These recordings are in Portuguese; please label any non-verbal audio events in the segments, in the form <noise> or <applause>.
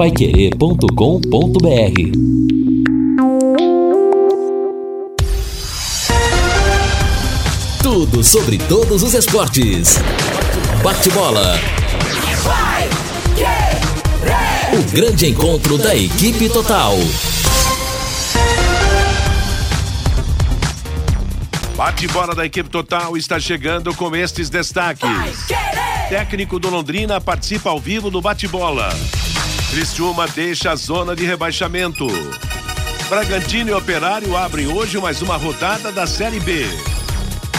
paiquerê.com.br Tudo sobre todos os esportes. Bate-bola. O grande encontro da equipe total. Bate-bola da equipe total está chegando com estes destaques. Técnico do Londrina participa ao vivo do bate-bola. Criciúma deixa a zona de rebaixamento. Bragantino e Operário abrem hoje mais uma rodada da Série B.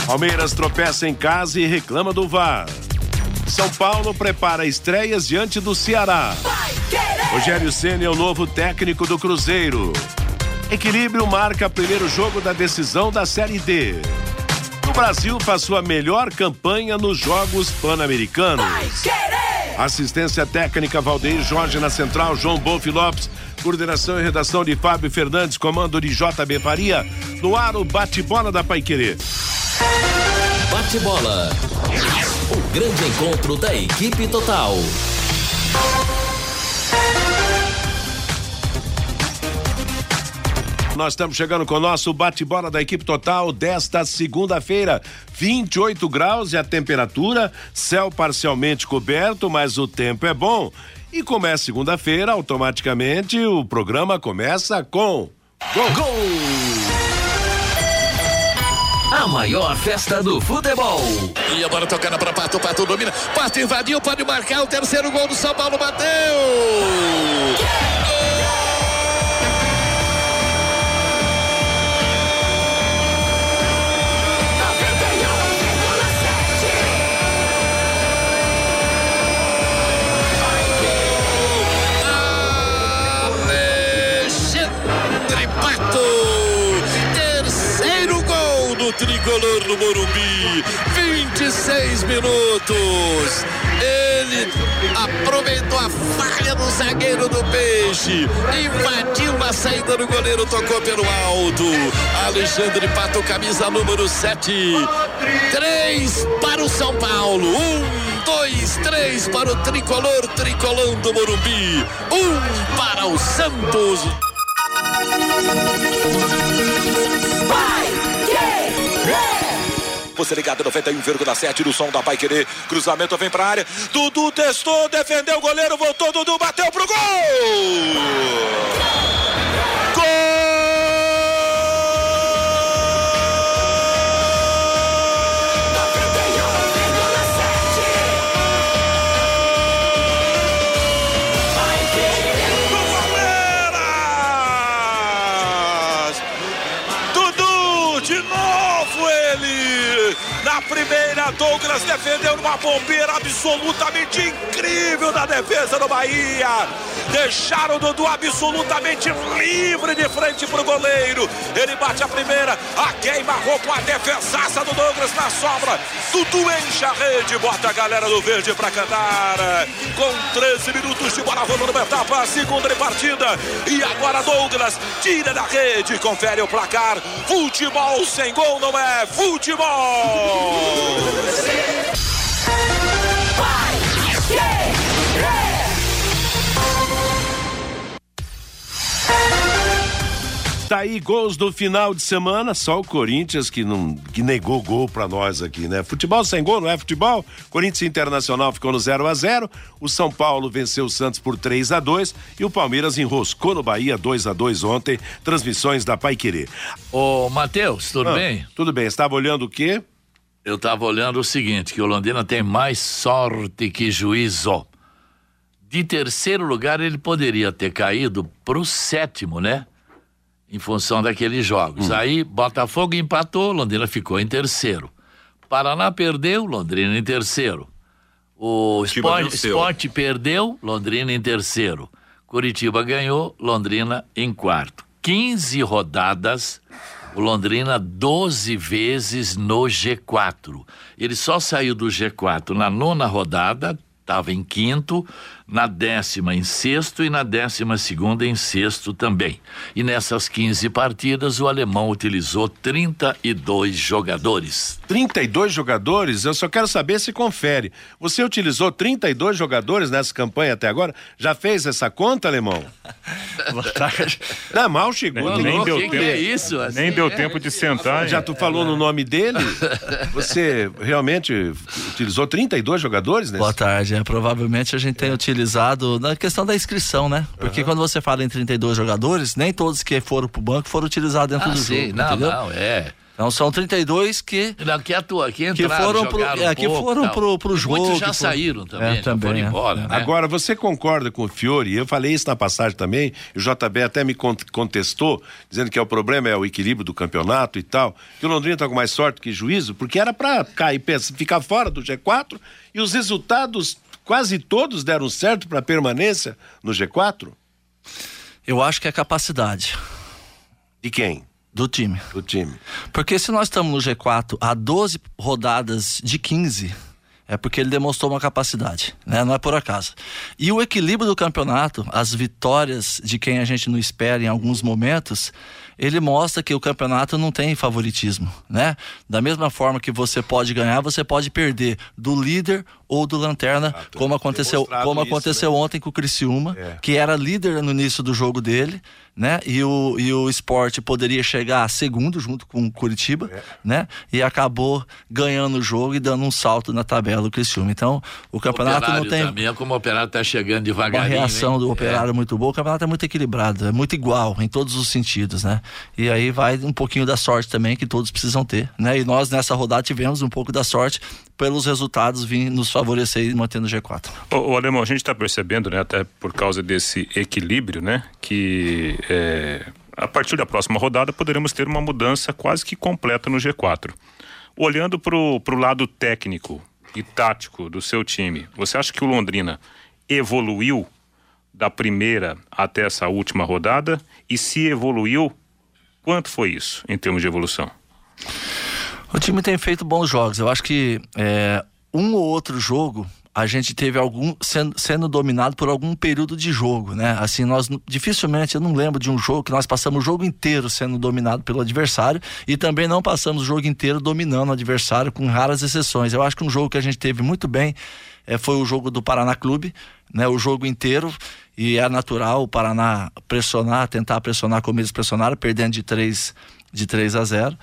Palmeiras tropeça em casa e reclama do VAR. São Paulo prepara estreias diante do Ceará. Rogério Senna é o novo técnico do Cruzeiro. Equilíbrio marca primeiro jogo da decisão da Série D. O Brasil faz sua melhor campanha nos Jogos Pan-Americanos. Assistência técnica Valdeir Jorge na central, João Bolf Lopes. Coordenação e redação de Fábio Fernandes, comando de JB Faria. No ar, o bate-bola da Paiquerê. Bate-bola. O grande encontro da equipe total. Nós estamos chegando com o nosso bate-bola da equipe total desta segunda-feira. 28 graus e a temperatura, céu parcialmente coberto, mas o tempo é bom. E como é segunda-feira, automaticamente o programa começa com Gol! Gol! A maior festa do futebol. E agora tocando para Pato, Pato domina. Pato invadiu, pode marcar o terceiro gol do São Paulo, bateu! Alexandre tricolor do Morumbi, 26 minutos. Ele aproveitou a falha do zagueiro do Peixe, invadiu na saída do goleiro, tocou pelo alto. Alexandre Pato, camisa número 7. Três para o São Paulo. Um, dois, três para o tricolor, tricolão do Morumbi. Um para o Santos. Você ligado 91,7 no som da Pai Querer. Cruzamento vem pra área. Dudu testou, defendeu o goleiro, voltou. Dudu bateu pro gol! Douglas defendeu uma bombeira absolutamente incrível da defesa do Bahia. Deixaram o Dudu absolutamente livre de frente pro goleiro. Ele bate a primeira, a queima-roupa, a defesaça do Douglas na sobra. Dudu enche a rede, bota a galera do verde pra cantar. Com 13 minutos de bola rolando uma etapa, segunda de partida. E agora Douglas tira da rede, confere o placar. Futebol sem gol não é futebol. Tá aí gols do final de semana, só o Corinthians que não que negou gol pra nós aqui, né? Futebol sem gol não é futebol. Corinthians Internacional ficou no 0 a 0. O São Paulo venceu o Santos por 3 a 2 e o Palmeiras enroscou no Bahia 2 a 2 ontem. Transmissões da Paiquerê. Ô, Matheus, tudo Ah, bem? Tudo bem. Estava olhando o quê? Eu tava olhando o seguinte, que o Londrina tem mais sorte que juízo. De terceiro lugar, ele poderia ter caído pro sétimo, né? Em função daqueles jogos. Aí, Botafogo empatou, Londrina ficou em terceiro. Paraná perdeu, Londrina em terceiro. O Sport, venceu. Sport perdeu, Londrina em terceiro. Curitiba ganhou, Londrina em quarto. 15 rodadas, o Londrina 12 vezes no G4. Ele só saiu do G4 na nona rodada, estava em quinto, na décima em sexto e na décima segunda em sexto também. E nessas 15 partidas, o alemão utilizou 32 jogadores. 32 jogadores? Eu só quero saber se confere. Você utilizou 32 jogadores nessa campanha até agora? Já fez essa conta, alemão? Boa <laughs> tarde. Não, mal chegou. Nem, nem deu que tempo. que é isso? Assim, nem deu é. tempo de sentar. Já hein? tu falou no nome dele? Você realmente utilizou 32 jogadores nesse? Boa tarde. É, provavelmente a gente tem utilizado na questão da inscrição, né? Porque quando você fala em 32 jogadores, nem todos que foram pro banco foram utilizados dentro Ah, do sim, jogo. não, entendeu? não, é. Então são 32 que Não, que atua, que que entraram, foram pro, jogaram é, um que pouco, foram pro, pro jogo. Muitos já que foram- saíram também, É, já também, foram é. embora, né? Agora, você concorda com o Fiore? Eu falei isso na passagem também, e o JB até me con- contestou, dizendo que é o problema é o equilíbrio do campeonato e tal, que o Londrina tá com mais sorte que juízo, porque era pra cair, ficar fora do G4, e os resultados quase todos deram certo pra permanência no G4? Eu acho que é capacidade De quem? do time. Do time. Porque se nós estamos no G4 há 12 rodadas de 15, é porque ele demonstrou uma capacidade, né? Não é por acaso. E o equilíbrio do campeonato, as vitórias de quem a gente não espera em alguns momentos, ele mostra que o campeonato não tem favoritismo, né? Da mesma forma que você pode ganhar, você pode perder do líder ou do lanterna, como aconteceu, como isso, aconteceu ontem com o Criciúma, É. que era líder no início do jogo dele, né? E o, e o esporte poderia chegar a segundo junto com o Curitiba, É. né? E acabou ganhando o jogo e dando um salto na tabela do Criciúma. Então, o campeonato operário não tem também, é como o operário está chegando devagarinho. reação hein? do operário muito boa. O campeonato é muito equilibrado, é muito igual em todos os sentidos, né? E aí vai um pouquinho da sorte também que todos precisam ter, né? E nós nessa rodada tivemos um pouco da sorte pelos resultados vir nos favorecer e manter no G4. Ô, ô, Alemão, a gente está percebendo, né, até por causa desse equilíbrio, né, que é, a partir da próxima rodada poderemos ter uma mudança quase que completa no G4. Olhando para o lado técnico e tático do seu time, você acha que o Londrina evoluiu da primeira até essa última rodada? E se evoluiu, quanto foi isso em termos de evolução? O time tem feito bons jogos. Eu acho que é, um ou outro jogo a gente teve algum sendo, sendo dominado por algum período de jogo, né? Assim, nós dificilmente eu não lembro de um jogo que nós passamos o jogo inteiro sendo dominado pelo adversário e também não passamos o jogo inteiro dominando o adversário com raras exceções. Eu acho que um jogo que a gente teve muito bem é, foi o jogo do Paraná Clube, né? O jogo inteiro e é natural o Paraná pressionar, tentar pressionar como eles pressionaram, perdendo de 3 de 3 a 0.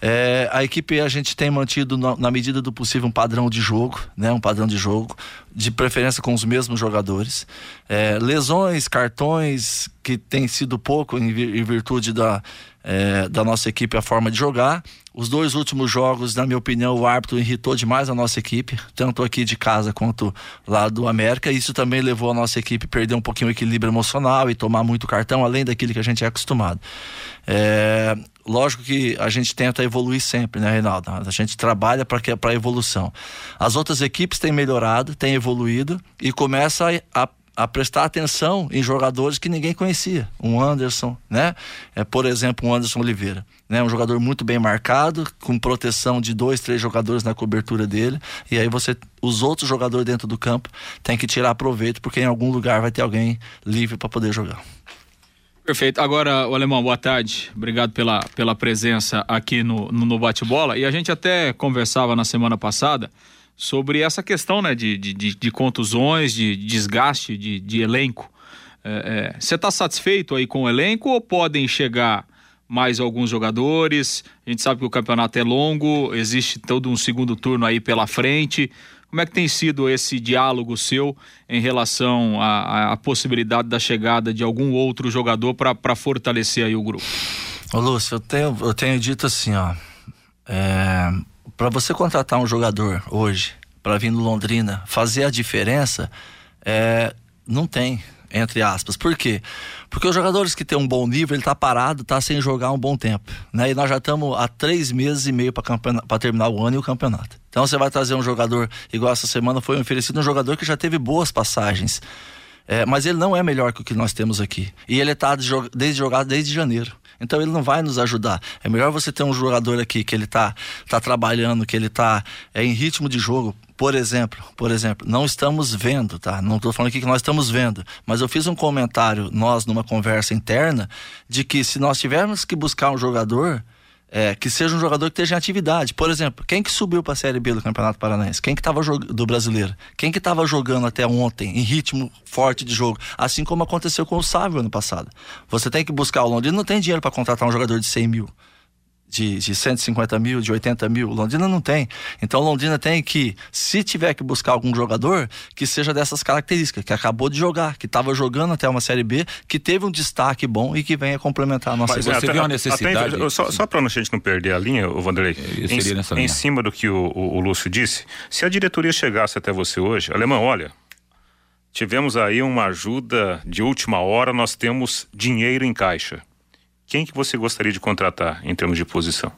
É, a equipe a gente tem mantido na, na medida do possível um padrão de jogo, né? Um padrão de jogo, de preferência com os mesmos jogadores. É, lesões, cartões que tem sido pouco em, em virtude da, é, da nossa equipe a forma de jogar. Os dois últimos jogos, na minha opinião, o árbitro irritou demais a nossa equipe, tanto aqui de casa quanto lá do América. Isso também levou a nossa equipe a perder um pouquinho o equilíbrio emocional e tomar muito cartão, além daquilo que a gente é acostumado. É, lógico que a gente tenta evoluir sempre, né, Reinaldo? A gente trabalha para para evolução. As outras equipes têm melhorado, têm evoluído e começa a, a a prestar atenção em jogadores que ninguém conhecia. Um Anderson, né? É, por exemplo, um Anderson Oliveira. Né? Um jogador muito bem marcado, com proteção de dois, três jogadores na cobertura dele. E aí você, os outros jogadores dentro do campo, tem que tirar proveito, porque em algum lugar vai ter alguém livre para poder jogar. Perfeito. Agora, o Alemão, boa tarde. Obrigado pela, pela presença aqui no, no, no Bate-Bola. E a gente até conversava na semana passada sobre essa questão né, de, de, de, contusões, de desgaste de, de elenco. Você é, está satisfeito aí com o elenco ou podem chegar mais alguns jogadores? A gente sabe que o campeonato é longo, existe todo um segundo turno aí pela frente. Como é que tem sido esse diálogo seu em relação à, à possibilidade da chegada de algum outro jogador para fortalecer aí o grupo? Ô Lúcio, eu tenho, eu tenho dito assim, ó. É, para você contratar um jogador hoje, para vir no Londrina, fazer a diferença, é, não tem, entre aspas. Por quê? Porque os jogadores que têm um bom nível, ele tá parado, tá sem jogar um bom tempo. Né? E nós já estamos há três meses e meio para terminar o ano e o campeonato. Então você vai trazer um jogador, igual essa semana foi oferecido, um jogador que já teve boas passagens É, mas ele não é melhor que o que nós temos aqui. E ele está desde jogado desde janeiro. Então ele não vai nos ajudar. É melhor você ter um jogador aqui que ele está tá trabalhando, que ele está é, em ritmo de jogo. Por exemplo, por exemplo, não estamos vendo, tá? Não estou falando aqui que nós estamos vendo, mas eu fiz um comentário nós numa conversa interna de que se nós tivermos que buscar um jogador, é, que seja um jogador que esteja em atividade. Por exemplo, quem que subiu para a Série B do Campeonato Paranaense? Quem que estava do brasileiro? Quem que estava jogando até ontem em ritmo forte de jogo? Assim como aconteceu com o Sávio ano passado. Você tem que buscar o Londrina, não tem dinheiro para contratar um jogador de 100 mil de, de 150 mil, de 80 mil. Londrina não tem. Então Londrina tem que, se tiver que buscar algum jogador, que seja dessas características, que acabou de jogar, que estava jogando até uma Série B, que teve um destaque bom e que venha complementar a nossa Mas, você viu a necessidade. Até, só só para a gente não perder a linha, o Vanderlei, em, em cima do que o, o, o Lúcio disse, se a diretoria chegasse até você hoje, Alemão, olha, tivemos aí uma ajuda de última hora, nós temos dinheiro em caixa quem que você gostaria de contratar em termos de posição?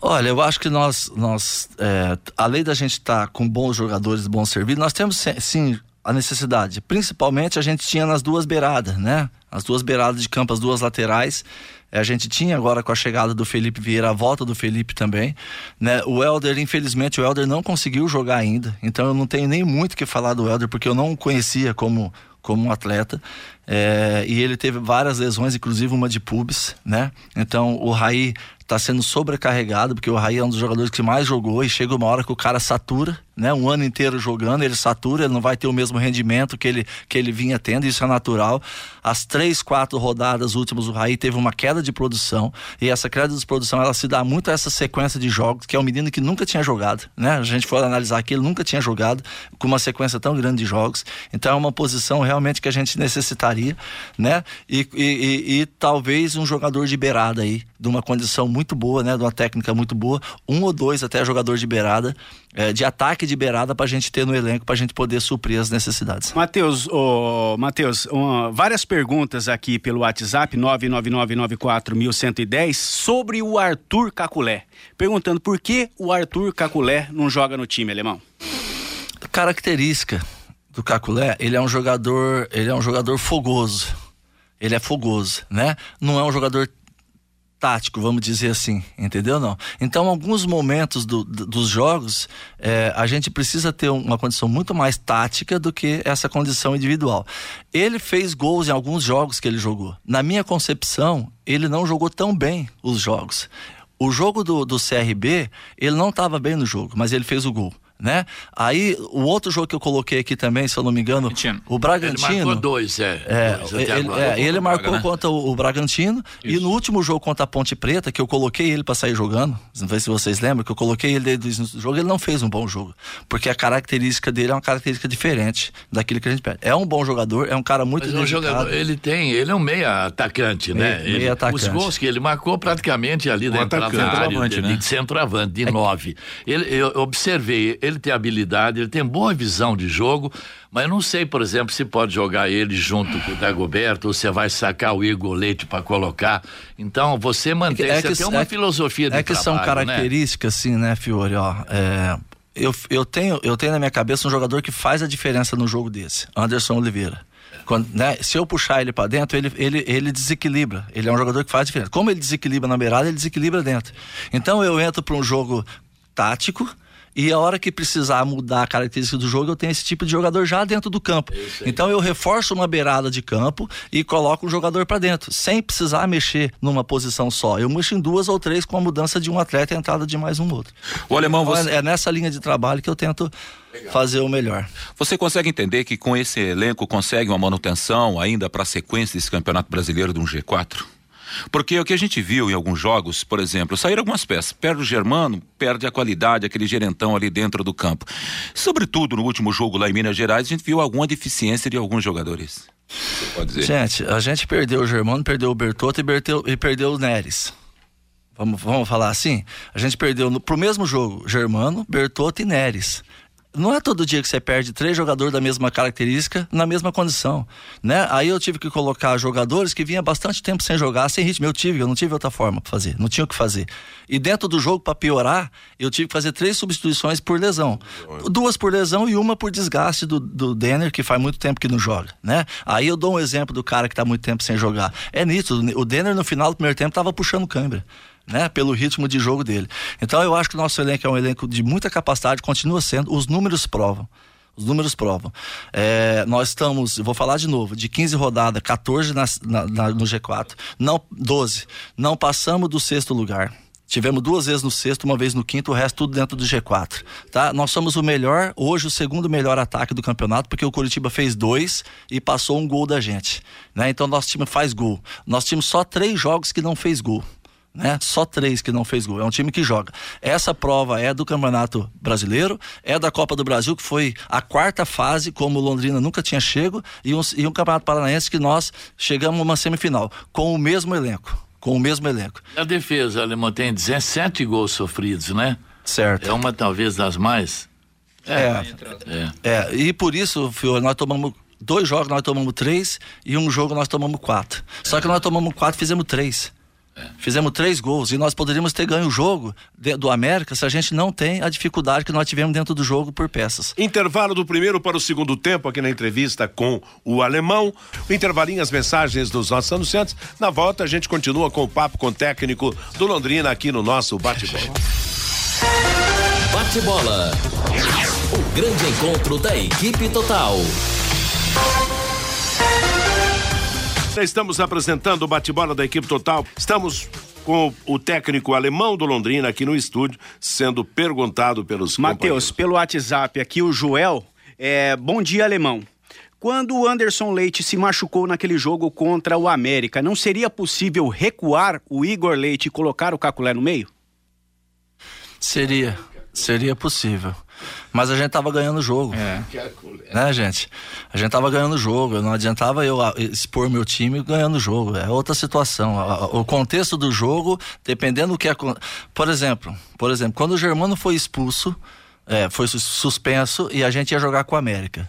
Olha, eu acho que nós, nós é, além da gente estar tá com bons jogadores, bons serviços, nós temos sim a necessidade. Principalmente a gente tinha nas duas beiradas, né? As duas beiradas de campo, as duas laterais. É, a gente tinha agora com a chegada do Felipe Vieira, a volta do Felipe também. Né? O Helder, infelizmente, o Helder não conseguiu jogar ainda. Então eu não tenho nem muito que falar do Helder, porque eu não o conhecia como, como um atleta. É, e ele teve várias lesões, inclusive uma de pubis, né? Então o Raí está sendo sobrecarregado, porque o Raí é um dos jogadores que mais jogou e chega uma hora que o cara satura, né? Um ano inteiro jogando, ele satura, ele não vai ter o mesmo rendimento que ele, que ele vinha tendo, isso é natural. As três, quatro rodadas últimas, o Raí teve uma queda de produção, e essa queda de produção, ela se dá muito a essa sequência de jogos, que é um menino que nunca tinha jogado, né? A gente for analisar aqui, ele nunca tinha jogado com uma sequência tão grande de jogos, então é uma posição realmente que a gente necessitaria, né? E, e, e, e talvez um jogador de beirada aí, de uma condição muito boa, né? De uma técnica muito boa, um ou dois até jogador de beirada, é, de ataque de beirada para a gente ter no elenco, para a gente poder suprir as necessidades. Matheus, oh, Matheus, várias perguntas aqui pelo WhatsApp, 999941110, sobre o Arthur Caculé. Perguntando por que o Arthur Caculé não joga no time alemão? Característica do Caculé, ele é um jogador, ele é um jogador fogoso. Ele é fogoso, né? Não é um jogador tático, vamos dizer assim, entendeu não? Então, alguns momentos do, do, dos jogos, é, a gente precisa ter uma condição muito mais tática do que essa condição individual. Ele fez gols em alguns jogos que ele jogou. Na minha concepção, ele não jogou tão bem os jogos. O jogo do, do CRB, ele não estava bem no jogo, mas ele fez o gol né? Aí, o outro jogo que eu coloquei aqui também, se eu não me engano, Bragantino. o Bragantino. Ele marcou dois, é. é dois ele, é, ele marcou Braga, né? contra o, o Bragantino Isso. e no último jogo contra a Ponte Preta, que eu coloquei ele para sair jogando, não sei se vocês lembram, que eu coloquei ele desde o jogo, ele não fez um bom jogo, porque a característica dele é uma característica diferente daquilo que a gente pede. É um bom jogador, é um cara muito Mas é um jogador, ele tem, ele é um meia atacante, né? Meia, ele, atacante. Os gols que ele marcou praticamente ali dentro da área, de, né? de centroavante, de é nove. Ele, eu observei, ele tem habilidade ele tem boa visão de jogo, mas eu não sei, por exemplo, se pode jogar ele junto com o Dagoberto ou você vai sacar o Igor Leite para colocar. Então, você mantém, é que, você tem uma é, filosofia de É que trabalho, são né? características, né? assim, né, Fiore, ó, é, eu, eu, tenho, eu tenho na minha cabeça um jogador que faz a diferença no jogo desse, Anderson Oliveira. Quando, né, se eu puxar ele para dentro, ele, ele, ele desequilibra. Ele é um jogador que faz diferença. Como ele desequilibra na beirada, ele desequilibra dentro. Então eu entro para um jogo tático, e a hora que precisar mudar a característica do jogo, eu tenho esse tipo de jogador já dentro do campo. Então eu reforço uma beirada de campo e coloco um jogador para dentro, sem precisar mexer numa posição só. Eu mexo em duas ou três com a mudança de um atleta e a entrada de mais um outro. O alemão então, você... é nessa linha de trabalho que eu tento Legal. fazer o melhor. Você consegue entender que com esse elenco consegue uma manutenção ainda para a sequência desse Campeonato Brasileiro de um G4? Porque o que a gente viu em alguns jogos, por exemplo, saíram algumas peças, perde o Germano, perde a qualidade, aquele gerentão ali dentro do campo. Sobretudo no último jogo lá em Minas Gerais, a gente viu alguma deficiência de alguns jogadores. Pode dizer? Gente, a gente perdeu o Germano, perdeu o Bertotto e, perdeu, e perdeu o Neres. Vamos, vamos falar assim? A gente perdeu no, pro mesmo jogo Germano, Bertotto e Neres não é todo dia que você perde três jogadores da mesma característica na mesma condição, né? Aí eu tive que colocar jogadores que vinham bastante tempo sem jogar, sem ritmo. Eu tive, eu não tive outra forma para fazer, não tinha o que fazer. E dentro do jogo, para piorar, eu tive que fazer três substituições por lesão, duas por lesão e uma por desgaste do, do Denner, que faz muito tempo que não joga, né? Aí eu dou um exemplo do cara que está muito tempo sem jogar. É nítido, o Denner no final do primeiro tempo estava puxando câimbra né, pelo ritmo de jogo dele. Então eu acho que o nosso elenco é um elenco de muita capacidade, continua sendo, os números provam. Os números provam. É, nós estamos, vou falar de novo, de 15 rodadas, 14 na, na, na, no G4, não 12. Não passamos do sexto lugar. Tivemos duas vezes no sexto, uma vez no quinto, o resto tudo dentro do G4. Tá? Nós somos o melhor, hoje o segundo melhor ataque do campeonato, porque o Curitiba fez dois e passou um gol da gente. Né? Então nosso time faz gol. Nós tínhamos só três jogos que não fez gol né? Só três que não fez gol. É um time que joga. Essa prova é do Campeonato Brasileiro, é da Copa do Brasil, que foi a quarta fase, como Londrina nunca tinha chego, e um, e um Campeonato Paranaense que nós chegamos uma semifinal, com o mesmo elenco. Com o mesmo elenco. A defesa alemã tem 17 gols sofridos, né? Certo. É uma talvez das mais. É. É. é. E por isso, nós tomamos dois jogos, nós tomamos três, e um jogo nós tomamos quatro. Só que nós tomamos quatro, fizemos três. Fizemos três gols e nós poderíamos ter ganho o jogo do América se a gente não tem a dificuldade que nós tivemos dentro do jogo por peças. Intervalo do primeiro para o segundo tempo aqui na entrevista com o alemão. O intervalinho, as mensagens dos nossos anunciantes. Na volta a gente continua com o papo com o técnico do Londrina aqui no nosso bate-bola. Bate-bola. O grande encontro da equipe total. Estamos apresentando o bate-bola da equipe total. Estamos com o técnico alemão do Londrina aqui no estúdio, sendo perguntado pelos Matheus, pelo WhatsApp aqui, o Joel. É, bom dia, alemão. Quando o Anderson Leite se machucou naquele jogo contra o América, não seria possível recuar o Igor Leite e colocar o Caculé no meio? Seria, seria possível. Mas a gente tava ganhando o jogo. É. Né, gente? A gente tava ganhando o jogo. Não adiantava eu ah, expor meu time ganhando o jogo. É outra situação. O contexto do jogo, dependendo do que é. Por exemplo, por exemplo, quando o Germano foi expulso, é, foi suspenso e a gente ia jogar com a América.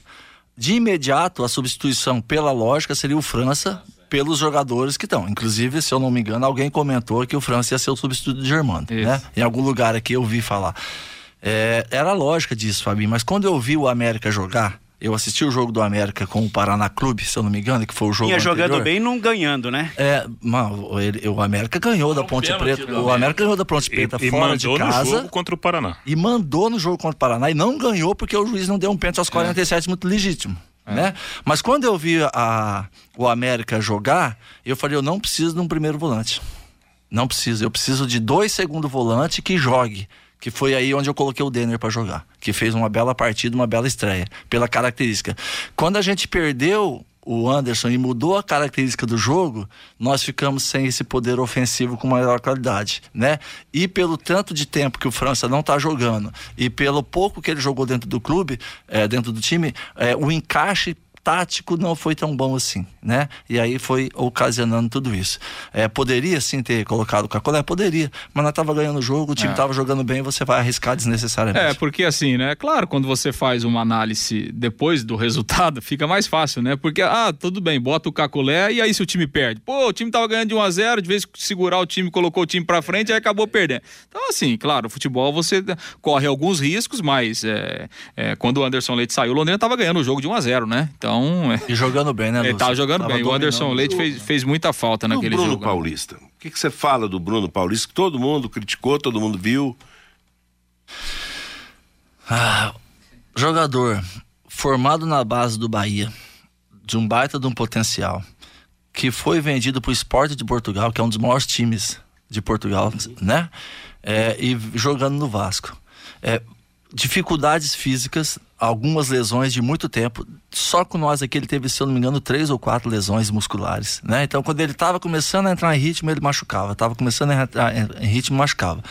De imediato, a substituição, pela lógica, seria o França pelos jogadores que estão. Inclusive, se eu não me engano, alguém comentou que o França ia ser o substituto do Germano. Né? Em algum lugar aqui eu vi falar. É, era a lógica disso, Fabinho, mas quando eu vi o América jogar, eu assisti o jogo do América com o Paraná Clube, se eu não me engano, que foi o jogo Vinha anterior. jogando bem não ganhando, né? É, mano, ele, o América ganhou da Ponte Preta. O América ganhou da Ponte Preta e, fora e de casa. no jogo contra o Paraná. E mandou no jogo contra o Paraná e não ganhou porque o juiz não deu um pênalti aos 47 é. muito legítimo. É. Né? Mas quando eu vi a, o América jogar, eu falei, eu não preciso de um primeiro volante. Não preciso, eu preciso de dois segundo volante que jogue que foi aí onde eu coloquei o Denner para jogar, que fez uma bela partida, uma bela estreia, pela característica. Quando a gente perdeu o Anderson e mudou a característica do jogo, nós ficamos sem esse poder ofensivo com maior qualidade, né? E pelo tanto de tempo que o França não está jogando e pelo pouco que ele jogou dentro do clube, é, dentro do time, é, o encaixe tático não foi tão bom assim, né? E aí foi ocasionando tudo isso. É, poderia sim ter colocado o Cacolé? Poderia, mas nós tava ganhando o jogo, o time é. tava jogando bem, você vai arriscar desnecessariamente. É, porque assim, né? Claro, quando você faz uma análise depois do resultado, <laughs> fica mais fácil, né? Porque, ah, tudo bem, bota o Cacolé e aí se o time perde? Pô, o time tava ganhando de 1 a 0 de vez segurar o time, colocou o time pra frente, aí acabou perdendo. Então, assim, claro, o futebol você corre alguns riscos, mas é, é, quando o Anderson Leite saiu, o Londrina tava ganhando o jogo de 1 a 0 né? Então, então. É. E jogando bem, né, Lúcio? Ele tava jogando tava bem. O Anderson Leite fez, fez muita falta naquele Bruno jogo. Bruno né? Paulista. O que, que você fala do Bruno Paulista? Que todo mundo criticou, todo mundo viu. Ah, jogador formado na base do Bahia, de um baita de um potencial, que foi vendido para o Esporte de Portugal, que é um dos maiores times de Portugal, né? É, e jogando no Vasco. É, dificuldades físicas, algumas lesões de muito tempo. Só com nós aqui ele teve, se eu não me engano, três ou quatro lesões musculares, né? Então, quando ele estava começando a entrar em ritmo, ele machucava. Estava começando a entrar em ritmo, machucava.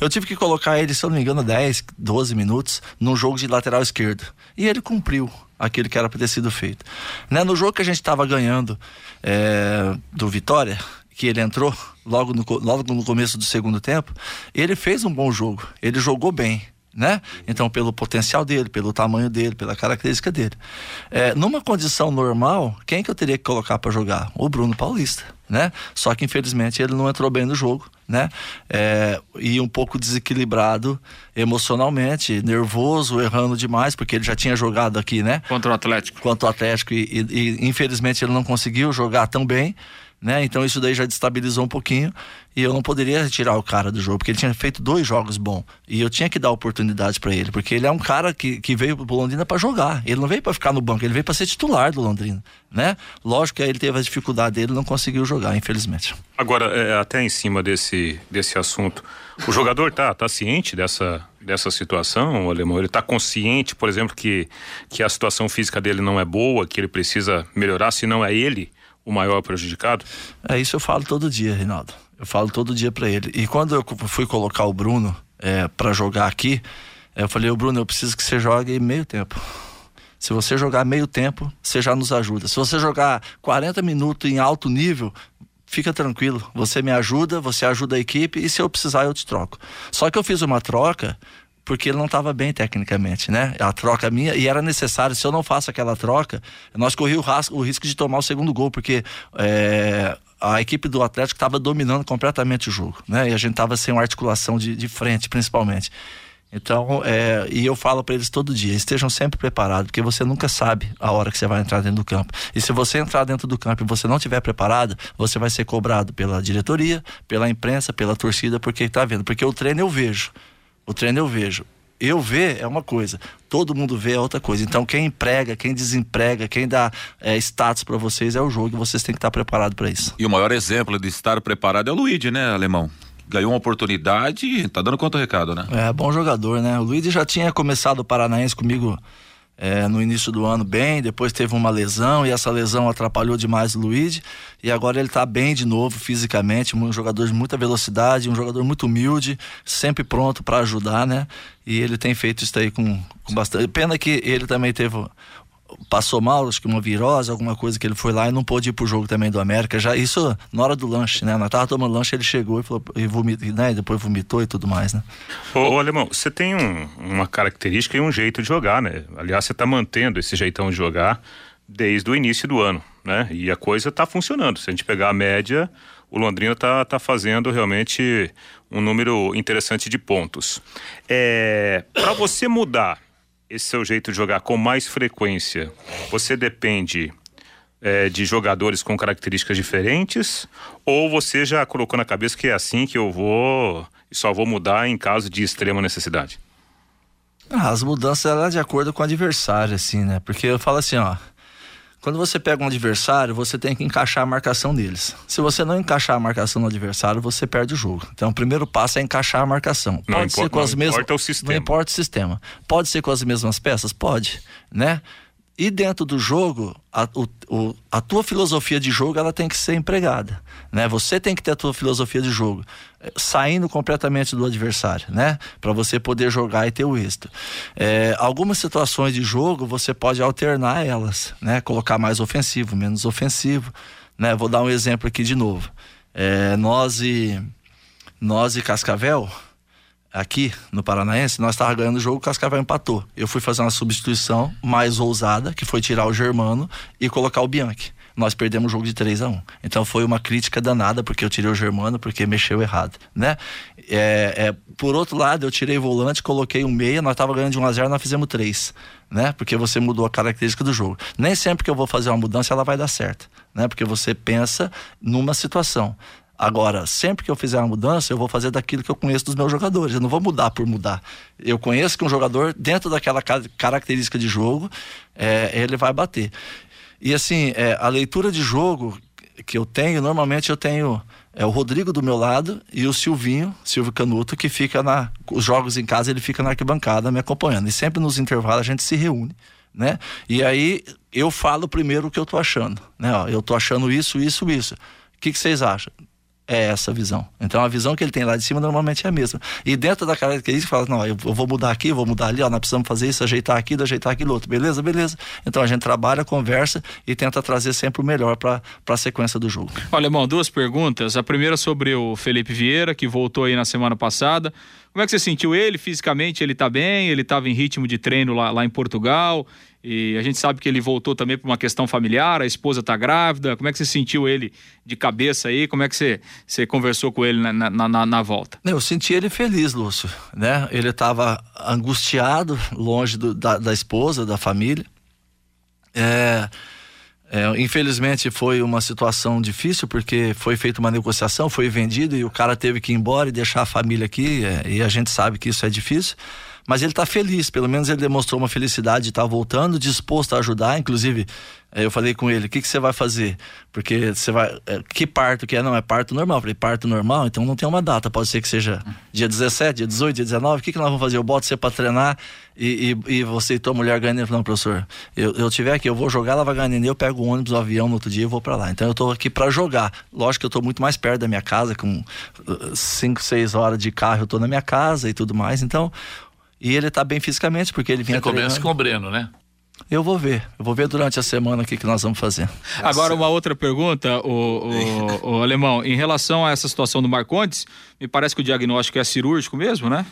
Eu tive que colocar ele, se eu não me engano, 10, 12 minutos num jogo de lateral esquerdo. E ele cumpriu aquilo que era para ter sido feito. Né? No jogo que a gente estava ganhando é, do Vitória, que ele entrou logo no, logo no começo do segundo tempo, ele fez um bom jogo. Ele jogou bem né? Então, pelo potencial dele, pelo tamanho dele, pela característica dele. É, numa condição normal, quem que eu teria que colocar para jogar? O Bruno Paulista, né? Só que infelizmente ele não entrou bem no jogo, né? É, e um pouco desequilibrado emocionalmente, nervoso, errando demais, porque ele já tinha jogado aqui, né? Contra o Atlético. Contra o Atlético e, e, e infelizmente ele não conseguiu jogar tão bem né? Então isso daí já destabilizou um pouquinho e eu não poderia retirar o cara do jogo, porque ele tinha feito dois jogos bons e eu tinha que dar oportunidade para ele, porque ele é um cara que, que veio pro Londrina para jogar, ele não veio para ficar no banco, ele veio para ser titular do Londrina, né? Lógico que aí ele teve a dificuldade dele, não conseguiu jogar, infelizmente. Agora, é, até em cima desse, desse assunto, o jogador tá, tá ciente dessa, dessa situação, o alemão? Ele tá consciente, por exemplo, que, que a situação física dele não é boa, que ele precisa melhorar, se não é ele o maior prejudicado? É isso eu falo todo dia, Reinaldo. Eu falo todo dia para ele. E quando eu fui colocar o Bruno é, para jogar aqui, é, eu falei, o Bruno, eu preciso que você jogue meio tempo. Se você jogar meio tempo, você já nos ajuda. Se você jogar 40 minutos em alto nível, fica tranquilo. Você me ajuda, você ajuda a equipe e se eu precisar eu te troco. Só que eu fiz uma troca porque ele não estava bem tecnicamente, né? A troca minha, e era necessário, se eu não faço aquela troca, nós corríamos o, risco de tomar o segundo gol, porque é, a equipe do Atlético estava dominando completamente o jogo, né? E a gente estava sem uma articulação de, de frente, principalmente. Então, é, e eu falo para eles todo dia, estejam sempre preparados, porque você nunca sabe a hora que você vai entrar dentro do campo. E se você entrar dentro do campo e você não estiver preparado, você vai ser cobrado pela diretoria, pela imprensa, pela torcida, porque está vendo. Porque o treino eu vejo. O treino eu vejo. Eu ver é uma coisa, todo mundo vê é outra coisa. Então, quem emprega, quem desemprega, quem dá é, status para vocês é o jogo e vocês têm que estar preparados para isso. E o maior exemplo de estar preparado é o Luigi, né, alemão? Ganhou uma oportunidade e tá dando do recado, né? É, bom jogador, né? O Luigi já tinha começado o Paranaense comigo é, no início do ano bem, depois teve uma lesão e essa lesão atrapalhou demais o Luiz e agora ele está bem de novo fisicamente, um jogador de muita velocidade, um jogador muito humilde, sempre pronto para ajudar, né? E ele tem feito isso aí com, com bastante. Pena que ele também teve passou mal, acho que uma virose, alguma coisa que ele foi lá e não pôde ir pro jogo também do América. Já isso na hora do lanche, né? Nós tava tomando lanche, ele chegou e falou e vomitou, né? E depois vomitou e tudo mais, né? Ô, ô Alemão, você tem um, uma característica e um jeito de jogar, né? Aliás, você tá mantendo esse jeitão de jogar desde o início do ano, né? E a coisa tá funcionando. Se a gente pegar a média, o Londrina tá, tá fazendo realmente um número interessante de pontos. É, para você mudar esse seu jeito de jogar com mais frequência, você depende é, de jogadores com características diferentes? Ou você já colocou na cabeça que é assim que eu vou e só vou mudar em caso de extrema necessidade? Ah, as mudanças eram de acordo com o adversário, assim, né? Porque eu falo assim, ó. Quando você pega um adversário, você tem que encaixar a marcação deles. Se você não encaixar a marcação no adversário, você perde o jogo. Então, o primeiro passo é encaixar a marcação. Pode não ser importa, com as mesmas. Importa o sistema. Não importa o sistema. Pode ser com as mesmas peças? Pode, né? E dentro do jogo, a, o, a tua filosofia de jogo ela tem que ser empregada, né? Você tem que ter a tua filosofia de jogo eh, saindo completamente do adversário, né? Para você poder jogar e ter o êxito. É, algumas situações de jogo você pode alternar elas, né? Colocar mais ofensivo, menos ofensivo, né? Vou dar um exemplo aqui de novo. É, nós e nós e Cascavel aqui no Paranaense, nós estávamos ganhando o jogo, o Cascavel empatou. Eu fui fazer uma substituição mais ousada, que foi tirar o Germano e colocar o Bianchi. Nós perdemos o jogo de 3 a 1 Então foi uma crítica danada, porque eu tirei o Germano, porque mexeu errado, né? É, é, por outro lado, eu tirei o volante, coloquei um meia, nós estávamos ganhando de 1 a 0 nós fizemos 3 né? Porque você mudou a característica do jogo. Nem sempre que eu vou fazer uma mudança ela vai dar certo, né? Porque você pensa numa situação. Agora, sempre que eu fizer uma mudança, eu vou fazer daquilo que eu conheço dos meus jogadores. Eu não vou mudar por mudar. Eu conheço que um jogador, dentro daquela característica de jogo, é, ele vai bater. E assim, é, a leitura de jogo que eu tenho, normalmente eu tenho é, o Rodrigo do meu lado e o Silvinho, Silvio Canuto, que fica na. Os jogos em casa, ele fica na arquibancada me acompanhando. E sempre nos intervalos a gente se reúne. Né? E aí eu falo primeiro o que eu tô achando, né? Ó, eu tô achando isso, isso, isso. O que, que vocês acham? É essa visão. Então a visão que ele tem lá de cima normalmente é a mesma. E dentro da característica fala, não, eu vou mudar aqui, vou mudar ali, ó, nós precisamos fazer isso, ajeitar aquilo, ajeitar aquilo outro. Beleza, beleza. Então a gente trabalha, conversa e tenta trazer sempre o melhor para a sequência do jogo. Olha, irmão, duas perguntas. A primeira sobre o Felipe Vieira, que voltou aí na semana passada. Como é que você sentiu ele fisicamente? Ele tá bem? Ele estava em ritmo de treino lá, lá em Portugal? E a gente sabe que ele voltou também por uma questão familiar, a esposa está grávida. Como é que você sentiu ele de cabeça aí? Como é que você, você conversou com ele na, na, na, na volta? Eu senti ele feliz, Lúcio. Né? Ele estava angustiado, longe do, da, da esposa, da família. É, é, infelizmente foi uma situação difícil porque foi feita uma negociação, foi vendido e o cara teve que ir embora e deixar a família aqui. É, e a gente sabe que isso é difícil mas ele está feliz, pelo menos ele demonstrou uma felicidade de estar tá voltando, disposto a ajudar, inclusive eh, eu falei com ele, o que, que você vai fazer? Porque você vai, eh, que parto que é? Não, é parto normal, eu falei, parto normal, então não tem uma data, pode ser que seja dia 17, dia 18, dia 19, o que, que nós vamos fazer? Eu boto você para treinar e, e, e, você e tua mulher ganham, não professor, eu, eu tiver aqui, eu vou jogar, ela vai ganhar neném, eu pego o ônibus, o avião no outro dia e vou para lá, então eu estou aqui para jogar, lógico que eu estou muito mais perto da minha casa, com 5, uh, 6 horas de carro eu estou na minha casa e tudo mais, então e ele está bem fisicamente, porque ele vinha Você começa com o Breno, né? Eu vou ver, eu vou ver durante a semana o que, que nós vamos fazer. Agora, uma outra pergunta, o, o, o Alemão, em relação a essa situação do Marcondes, me parece que o diagnóstico é cirúrgico mesmo, né?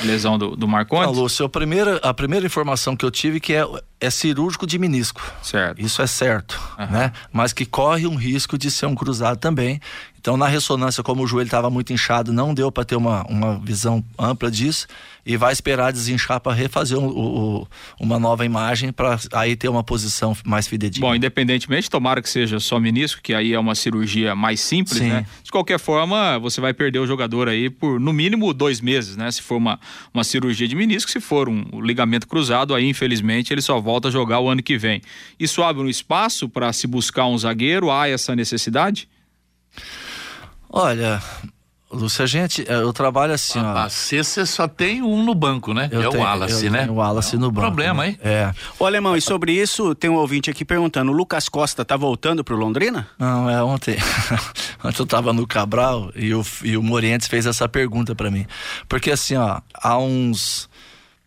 A lesão do, do Marcondes. Não, Lúcio, a primeira, a primeira informação que eu tive que é, é cirúrgico de menisco. Certo. Isso é certo, uhum. né? Mas que corre um risco de ser um cruzado também. Então, na ressonância, como o joelho estava muito inchado, não deu para ter uma, uma visão ampla disso e vai esperar desinchar para refazer um, um, uma nova imagem para aí ter uma posição mais fidedigna. Bom, independentemente, tomara que seja só menisco, que aí é uma cirurgia mais simples, Sim. né? De qualquer forma, você vai perder o jogador aí por no mínimo dois meses, né? Se for uma, uma cirurgia de menisco, se for um, um ligamento cruzado, aí infelizmente ele só volta a jogar o ano que vem. Isso abre um espaço para se buscar um zagueiro? Há essa necessidade? Olha, Lúcia, a gente, é, eu trabalho assim, a, ó. A você só tem um no banco, né? Eu é tenho, o Wallace, né? O Wallace é um no banco. Problema, né? hein? É. Ô, Alemão, e sobre isso, tem um ouvinte aqui perguntando: o Lucas Costa tá voltando pro Londrina? Não, é ontem. <laughs> ontem eu tava no Cabral e o, e o Morientes fez essa pergunta para mim. Porque assim, ó, há uns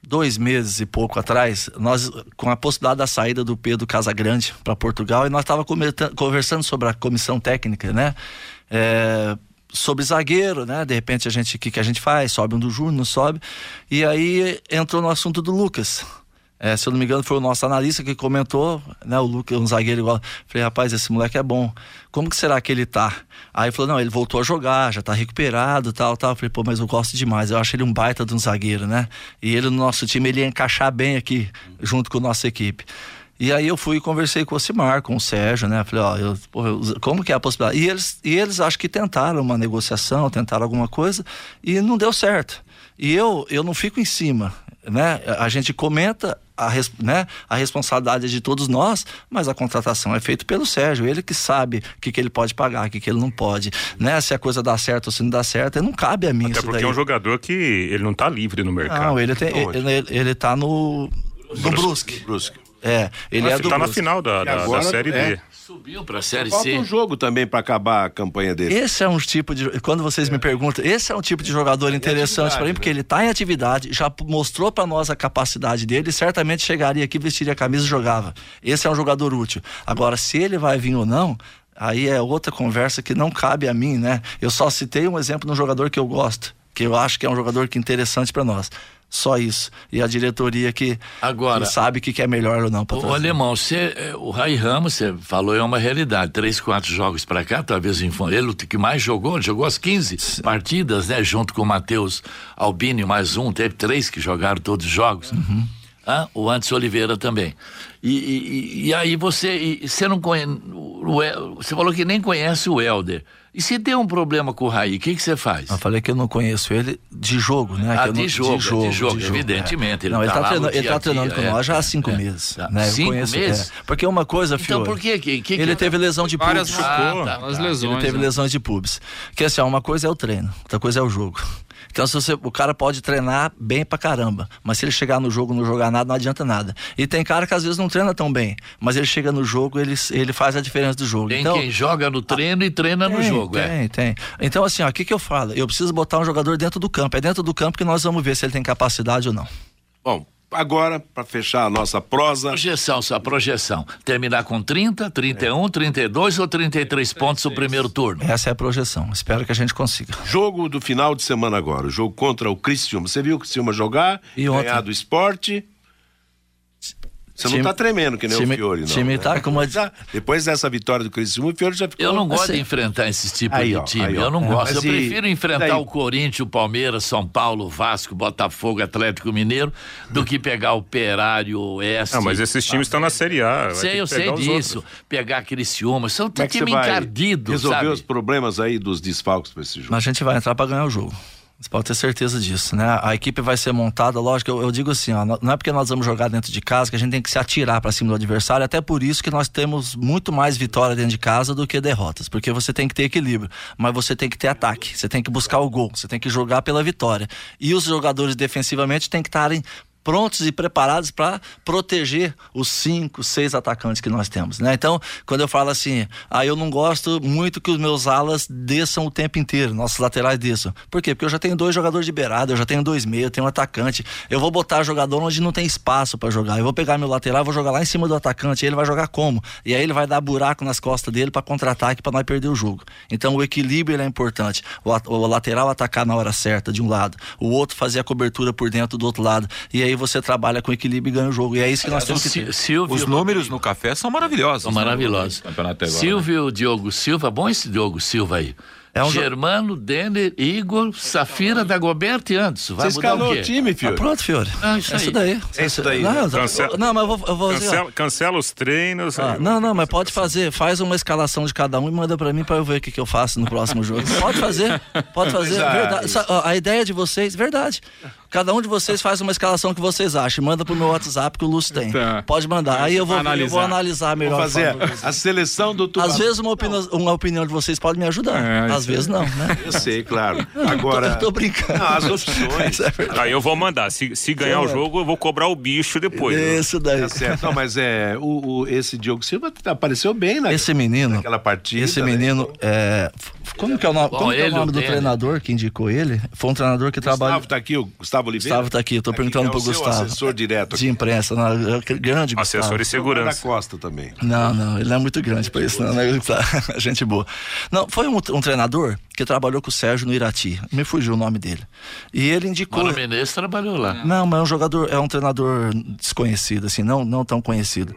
dois meses e pouco atrás, nós com a possibilidade da saída do Pedro Casagrande para Portugal e nós estava conversando sobre a comissão técnica, né? É, sobre zagueiro, né? De repente a gente, o que, que a gente faz? Sobe um do Júnior, não sobe. E aí entrou no assunto do Lucas. É, se eu não me engano, foi o nosso analista que comentou, né? O Lucas, um zagueiro igual. Falei, rapaz, esse moleque é bom. Como que será que ele tá? Aí falou, não, ele voltou a jogar, já tá recuperado, tal, tal. Falei, pô, mas eu gosto demais. Eu acho ele um baita de um zagueiro, né? E ele no nosso time, ele ia encaixar bem aqui, junto com a nossa equipe. E aí eu fui e conversei com o Simar, com o Sérgio, né? Falei, ó, eu, como que é a possibilidade? E eles, e eles acho que tentaram uma negociação, tentaram alguma coisa e não deu certo. E eu, eu não fico em cima, né? A gente comenta a, né, a responsabilidade é de todos nós, mas a contratação é feita pelo Sérgio, ele que sabe o que, que ele pode pagar, o que, que ele não pode, né? Se a coisa dá certo ou se não dá certo, não cabe a mim Até isso porque daí. é um jogador que ele não está livre no mercado. Não, ele, tem, ele, ele, ele tá no, no Brusque. Brusque. É, ele é do tá Brusque. na final da, da, agora, da Série é. D. Subiu pra Série Falta C. um jogo também para acabar a campanha dele. Esse é um tipo de. Quando vocês me perguntam, esse é um tipo de jogador interessante para mim, porque ele está em atividade, já mostrou para nós a capacidade dele e certamente chegaria aqui, vestiria a camisa e jogava. Esse é um jogador útil. Agora, se ele vai vir ou não, aí é outra conversa que não cabe a mim, né? Eu só citei um exemplo de um jogador que eu gosto, que eu acho que é um jogador que é interessante para nós. Só isso. E a diretoria que, Agora, que sabe o que, que é melhor ou não para O alemão, você, é, o Rai Ramos, você falou, é uma realidade. Três, quatro jogos para cá, talvez ele o que mais jogou, jogou as 15 Sim. partidas, né? Junto com o Matheus Albini, mais um, teve três que jogaram todos os jogos. Uhum. Ah, o Antes Oliveira também. E, e, e aí você, e, você não conhece, você falou que nem conhece o Helder. E se tem um problema com o Raí, o que que você faz? Eu falei que eu não conheço ele de jogo, né? Ah, que de, não, jogo, de jogo, de jogo, de jogo evidentemente. É. Ele não, ele tá, tá, treinando, ele tá dia treinando com é, nós já há cinco é, meses. Tá. Né? Cinco conheço, meses? É. Porque uma coisa, Fio, Então por quê? Que, que, ele que... teve lesão de pubis. ah, tá, as tá. lesões. Ele teve né? lesões de pubis. Que assim, ó, uma coisa é o treino, outra coisa é o jogo. Então se você, o cara pode treinar bem pra caramba, mas se ele chegar no jogo não jogar nada, não adianta nada. E tem cara que às vezes não treina tão bem, mas ele chega no jogo, ele, ele faz a diferença do jogo. Tem então, quem joga no treino e treina no tem, jogo, tem, é. Tem, Então assim, ó, o que que eu falo? Eu preciso botar um jogador dentro do campo. É dentro do campo que nós vamos ver se ele tem capacidade ou não. Bom, agora, para fechar a nossa prosa. Projeção, sua projeção. Terminar com 30, 31, 32 ou 33 pontos o primeiro turno? Essa é a projeção. Espero que a gente consiga. Jogo do final de semana agora, o jogo contra o Criciúma. Você viu o Criciúma jogar, E ontem? ganhar do esporte. Você não Time- tá tremendo que nem time- o Fiore, não. time né? tá com uma- <laughs> Já- Depois dessa vitória do Criciúma, o Fiore já ficou... Eu não gosto Assim- de enfrentar esses tipos Aí, de ó, time. aí, eu não É, gosto. mas Eu e- prefiro enfrentar daí? o Corinthians, o Palmeiras, São Paulo, Vasco, Botafogo, Atlético Mineiro, do que pegar o Operário, o Oeste. Ah, mas esses times estão na Série A. Sei, eu sei disso. outros. Pegar Criciúma. São Como é time encardido, resolver sabe? os problemas aí dos desfalques para esse jogo? Mas a gente vai entrar para ganhar o jogo. Você pode ter certeza disso, né? A equipe vai ser montada, lógico, eu, eu digo assim, ó, não é porque nós vamos jogar dentro de casa que a gente tem que se atirar para cima do adversário, até por isso que nós temos muito mais vitória dentro de casa do que derrotas, porque você tem que ter equilíbrio, mas você tem que ter ataque, você tem que buscar o gol, você tem que jogar pela vitória. E os jogadores defensivamente têm que estarem prontos e preparados para proteger os cinco, seis atacantes que nós temos, né? Então, quando eu falo assim, ah, eu não gosto muito que os meus alas desçam o tempo inteiro, nossos laterais desçam. Por quê? Porque eu já tenho dois jogadores de beirada, eu já tenho dois meios, eu tenho um atacante. Eu vou botar jogador onde não tem espaço para jogar. Eu vou pegar meu lateral, vou jogar lá em cima do atacante, e ele vai jogar como? E aí ele vai dar buraco nas costas dele para contra-ataque para nós perder o jogo. Então, o equilíbrio é importante. O, o lateral atacar na hora certa de um lado, o outro fazer a cobertura por dentro do outro lado. E aí você trabalha com equilíbrio e ganha o jogo. E é isso que nós temos que ter. Silvio, Os números no café são maravilhosos. São maravilhosos. No Campeonato agora, né? Silvio Diogo Silva, bom esse Diogo Silva aí. É um jo- Germano, Denner, Igor, Safira, Dagoberto e Anderson. Vai Você mudar escalou o o quê? time, Ah, Fiore? pronto, Fiore. Ah, isso é isso aí. daí. É isso daí, Não, né? eu- Cancela- não, mas eu vou, eu vou. Cancela, cancela os treinos. Ah, aí- não, não, mas pode fazer. Faz uma escalação de cada um e manda pra mim pra eu ver o que, que eu faço no próximo jogo. <laughs> Pode fazer, pode fazer. Ah, verdade. A ideia de vocês, verdade. Cada um de vocês faz uma escalação que vocês acham. Manda pro meu WhatsApp que o Lúcio tem. Tá. Pode mandar. Aí eu vou, eu vou Analisar. analisar melhor. Vou fazer a seleção do Tubarão. Às vezes uma opinião, uma opinião de vocês pode me ajudar. É, Às isso vezes não, né? Eu sei, claro. <laughs> Agora, Eu tô brincando. Não, as opções. <laughs> É. Aí eu vou mandar. Se, se ganhar o jogo, eu vou cobrar o bicho depois. né? Isso daí. Tá certo. Não, mas é, o, o- esse Diogo Silva apareceu bem na, Esse menino, naquela partida. esse né? menino, é, f- como que é o nome, Bom, é o nome o do treinador que indicou ele? Foi um treinador que trabalha. Gustavo tá aqui, o Gustavo Oliveira. Gustavo tá aqui, eu tô Aqui, perguntando é o pro seu Gustavo. assessor direto De aqui. imprensa, não, é grande Gustavo. Assessor e Da segurança. Costa também. Não, não, ele não é muito grande pra isso, não, né? Gustavo? <laughs> Gente boa. Não, foi um, um treinador que trabalhou com o Sérgio no Irati. Me fugiu o nome dele. E ele indicou. Mano Menezes trabalhou lá. Não, mas é um jogador, é um treinador desconhecido, assim, não, não tão conhecido.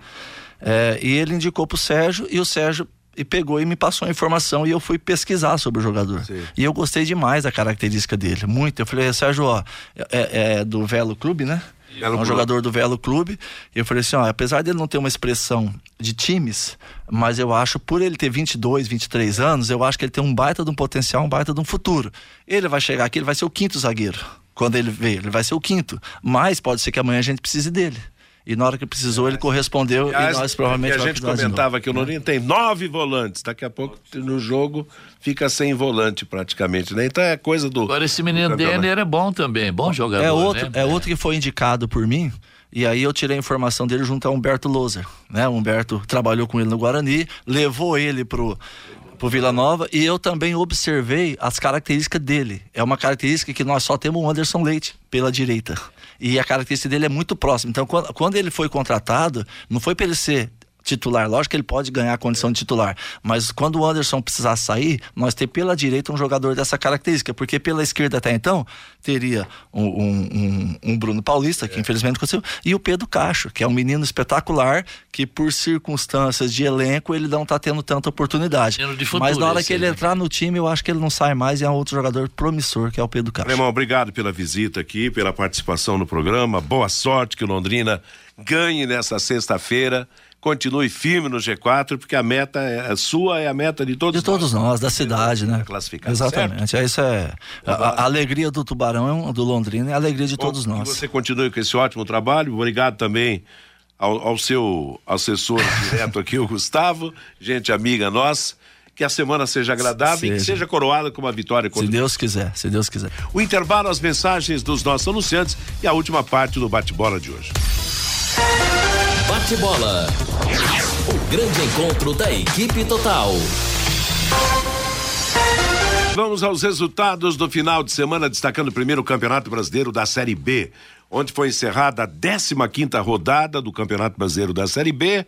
É, e ele indicou pro Sérgio e o Sérgio e pegou e me passou a informação e eu fui pesquisar sobre o jogador. Sim. E eu gostei demais da característica dele, muito. Eu falei, Sérgio, ó, é, é do Velo Clube, né? É um Clube. jogador do Velo Clube. E eu falei assim, ó, apesar dele não ter uma expressão de times, mas eu acho, por ele ter 22, 23 anos, eu acho que ele tem um baita de um potencial, um baita de um futuro. Ele vai chegar aqui, ele vai ser o quinto zagueiro. Quando ele veio, ele vai ser o quinto. Mas pode ser que amanhã a gente precise dele. E na hora que precisou, ele correspondeu Aliás, e nós provavelmente que a gente comentava que o Lourinho tem nove volantes. Daqui a pouco no jogo fica sem volante praticamente, né? Então é coisa do. Agora esse menino. Denner é bom também, bom jogador, É outro, né? é outro que foi indicado por mim. E aí eu tirei a informação dele junto a Humberto Loser, né? O Humberto trabalhou com ele no Guarani, levou ele pro pro Vila Nova e eu também observei as características dele. É uma característica que nós só temos o Anderson Leite pela direita. E a característica dele é muito próxima. Então, quando, ele foi contratado, não foi para ele ser titular. Lógico que ele pode ganhar a condição de titular. Mas quando o Anderson precisar sair, nós ter pela direita um jogador dessa característica. Porque pela esquerda até então, teria um, um- um- Bruno Paulista, que infelizmente aconteceu, e o Pedro Cacho, que é um menino espetacular, que por circunstâncias de elenco, ele não tá tendo tanta oportunidade. Futuro Mas na hora que ele né? entrar no time, eu acho que ele não sai mais e é um outro jogador promissor, que é o Pedro Cacho. Alemão, obrigado pela visita aqui, pela participação no programa. Boa sorte que o Londrina ganhe nessa sexta-feira. Continue firme no G4, porque a meta é a sua, é a meta de todos De todos nós, da cidade, né? Classificado, Exatamente. É isso é. A, a alegria do Tubarão, é do Londrina, é a alegria de todos Bom, nós. Que você continue com esse ótimo trabalho. Obrigado também ao, ao seu assessor <laughs> direto aqui, o Gustavo, gente amiga nossa. que a semana seja agradável e que Seja. seja coroada com uma vitória Se contra Deus quiser, se Deus quiser. o intervalo, as mensagens dos nossos anunciantes e a última parte do bate-bola de hoje. Bate-bola. O grande encontro da equipe total. Vamos aos resultados do final de semana, destacando primeiro o Campeonato Brasileiro da Série B, onde foi encerrada a 15 quinta rodada do Campeonato Brasileiro da Série B.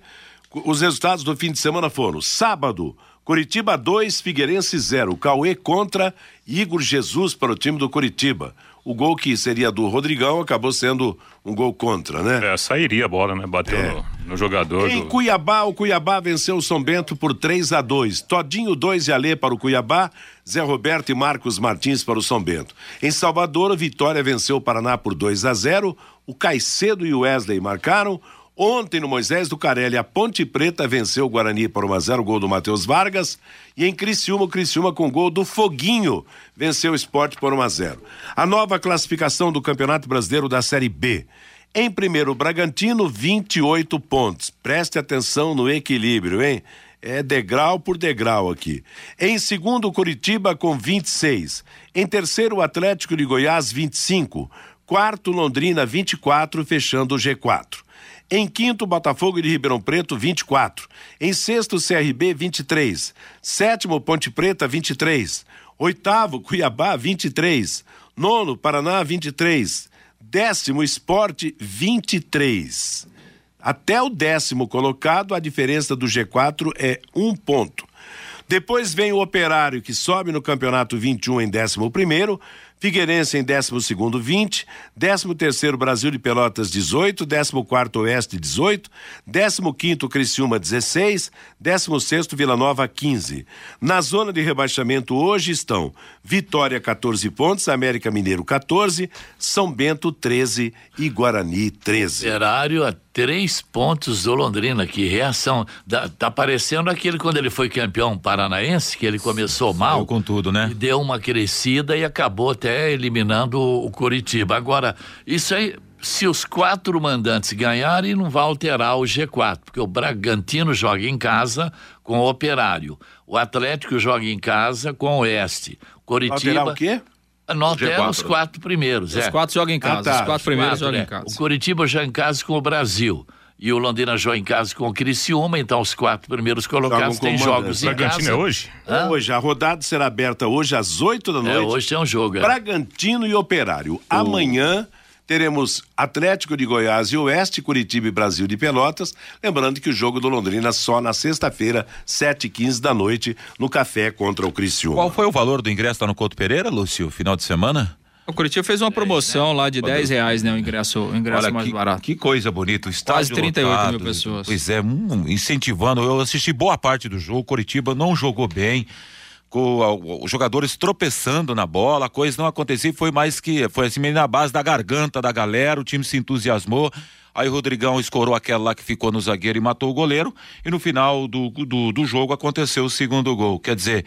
Os resultados do fim de semana foram: sábado, Curitiba 2, Figueirense 0. Cauê contra Igor Jesus para o time do Curitiba. O gol que seria do Rodrigão acabou sendo um gol contra, né? É, sairia a bola, né? Bateu É. no, no jogador. Em do- Cuiabá, o Cuiabá venceu o São Bento por 3 a 2 Todinho 2 e Alê para o Cuiabá, Zé Roberto e Marcos Martins para o São Bento. Em Salvador, o Vitória venceu o Paraná por 2 a 0 O Caicedo e o Wesley marcaram. Ontem, no Moisés do Carelli, a Ponte Preta venceu o Guarani por 1 a 0 gol do Matheus Vargas. E em Criciúma, o Criciúma com gol do Foguinho venceu o Esporte por 1 a 0 A nova classificação do Campeonato Brasileiro da Série B. Em primeiro, o Bragantino, 28 pontos. Preste atenção no equilíbrio, hein? É degrau por degrau aqui. Em segundo, o Curitiba com 26. Em terceiro, o Atlético de Goiás, 25. Quarto, Londrina, 24, fechando o G4. Em quinto, Botafogo de Ribeirão Preto, 24. Em sexto, CRB, 23. Sétimo, Ponte Preta, 23. Oitavo, Cuiabá, 23. Nono, Paraná, 23. Décimo, Esporte, 23. Até o décimo colocado, a diferença do G4 é um ponto. Depois vem o Operário, que sobe no campeonato 21 em 11. Figueirense em 12, 20. 13 Brasil de Pelotas, 18. 14 Oeste, 18. 15 Criciúma, 16. 16 Vila Nova, 15. Na zona de rebaixamento hoje estão Vitória, 14 pontos. América Mineiro, 14. São Bento, 13. E Guarani, 13. Operário a três pontos do Londrina, que reação. Dá- tá parecendo aquele quando ele foi campeão paranaense, que ele começou mal. Saiu com tudo, né? E deu uma crescida e acabou até eliminando o, Curitiba. Agora, isso aí, se os quatro mandantes ganharem, não vai alterar o G4, porque o Bragantino joga em casa com o Operário. O Atlético joga em casa com o Oeste. Curitiba. Alterar o quê? Não altera G4. os quatro primeiros. Os é. quatro jogam em casa. Ah, tá. Os quatro primeiros Quatro, jogam é. em casa. O Curitiba joga em casa com o Brasil. E o Londrina joga em casa com o Criciúma, então os quatro primeiros colocados têm jogos em Bragantino casa. é hoje? Hoje, a rodada será aberta hoje às 8 da É, noite. hoje tem um jogo. é. Bragantino e Operário. Amanhã teremos Atlético de Goiás e Oeste, Curitiba e Brasil de Pelotas. Lembrando que o jogo do Londrina só na sexta-feira, 7h15 da noite, no café contra o Criciúma. Qual foi o valor do ingresso lá no Couto Pereira, Lúcio, final de semana? O Curitiba fez uma promoção lá de 10 reais, né? O ingresso, o ingresso mais que, barato. que coisa bonita. O estádio 38 mil lotado. pessoas. Pois é, hum, incentivando. Eu assisti boa parte do jogo. Curitiba não jogou bem. Com os jogadores tropeçando na bola, a coisa não acontecia. Foi mais que. Foi assim, meio na base da garganta da galera. O time se entusiasmou. Aí o Rodrigão escorou aquela lá que ficou no zagueiro e matou o goleiro. E no final do, do, do jogo aconteceu o segundo gol. Quer dizer,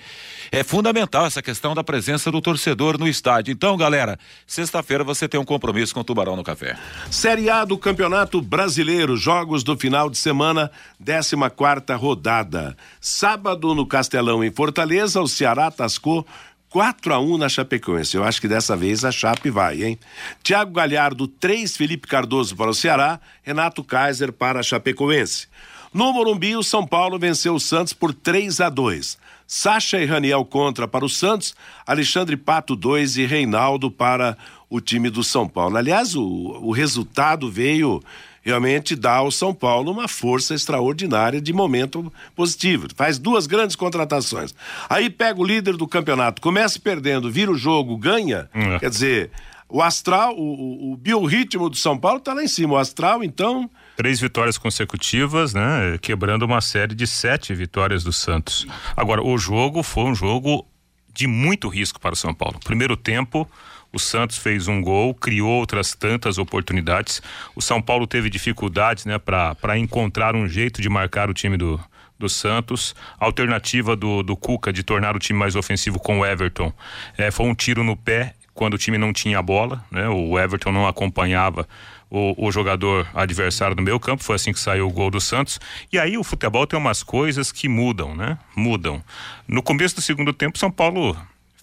é fundamental essa questão da presença do torcedor no estádio. Então, galera, sexta-feira você tem um compromisso com o Tubarão no Café. Série A do Campeonato Brasileiro, jogos do final de semana, 14 quarta rodada. Sábado no Castelão em Fortaleza, o Ceará tascou 4 a 1 na Chapecoense. Eu acho que dessa vez a Chape vai, hein? Thiago Galhardo 3, Felipe Cardoso para o Ceará, Renato Kaiser para a Chapecoense. No Morumbi, o São Paulo venceu o Santos por 3 a 2. Sacha e Raniel contra para o Santos, Alexandre Pato 2 e Reinaldo para o time do São Paulo. Aliás, o, o resultado veio realmente dar ao São Paulo uma força extraordinária de momento positivo. Faz duas grandes contratações. Aí pega o líder do campeonato, começa perdendo, vira o jogo, ganha. É. Quer dizer, o astral, o, o, o biorritmo do São Paulo está lá em cima. O astral, então, Três vitórias consecutivas, né? Quebrando uma série de sete vitórias do Santos. Agora, o jogo foi um jogo de muito risco para o São Paulo. Primeiro tempo, o Santos fez um gol, criou outras tantas oportunidades. O São Paulo teve dificuldades, né, para encontrar um jeito de marcar o time do, do Santos. A alternativa do, do Cuca de tornar o time mais ofensivo com o Everton eh, foi um tiro no pé quando o time não tinha bola, né? O Everton não acompanhava o, o, jogador adversário no meio campo, foi assim que saiu o gol do Santos. E aí o futebol tem umas coisas que mudam, né? Mudam. No começo do segundo tempo, São Paulo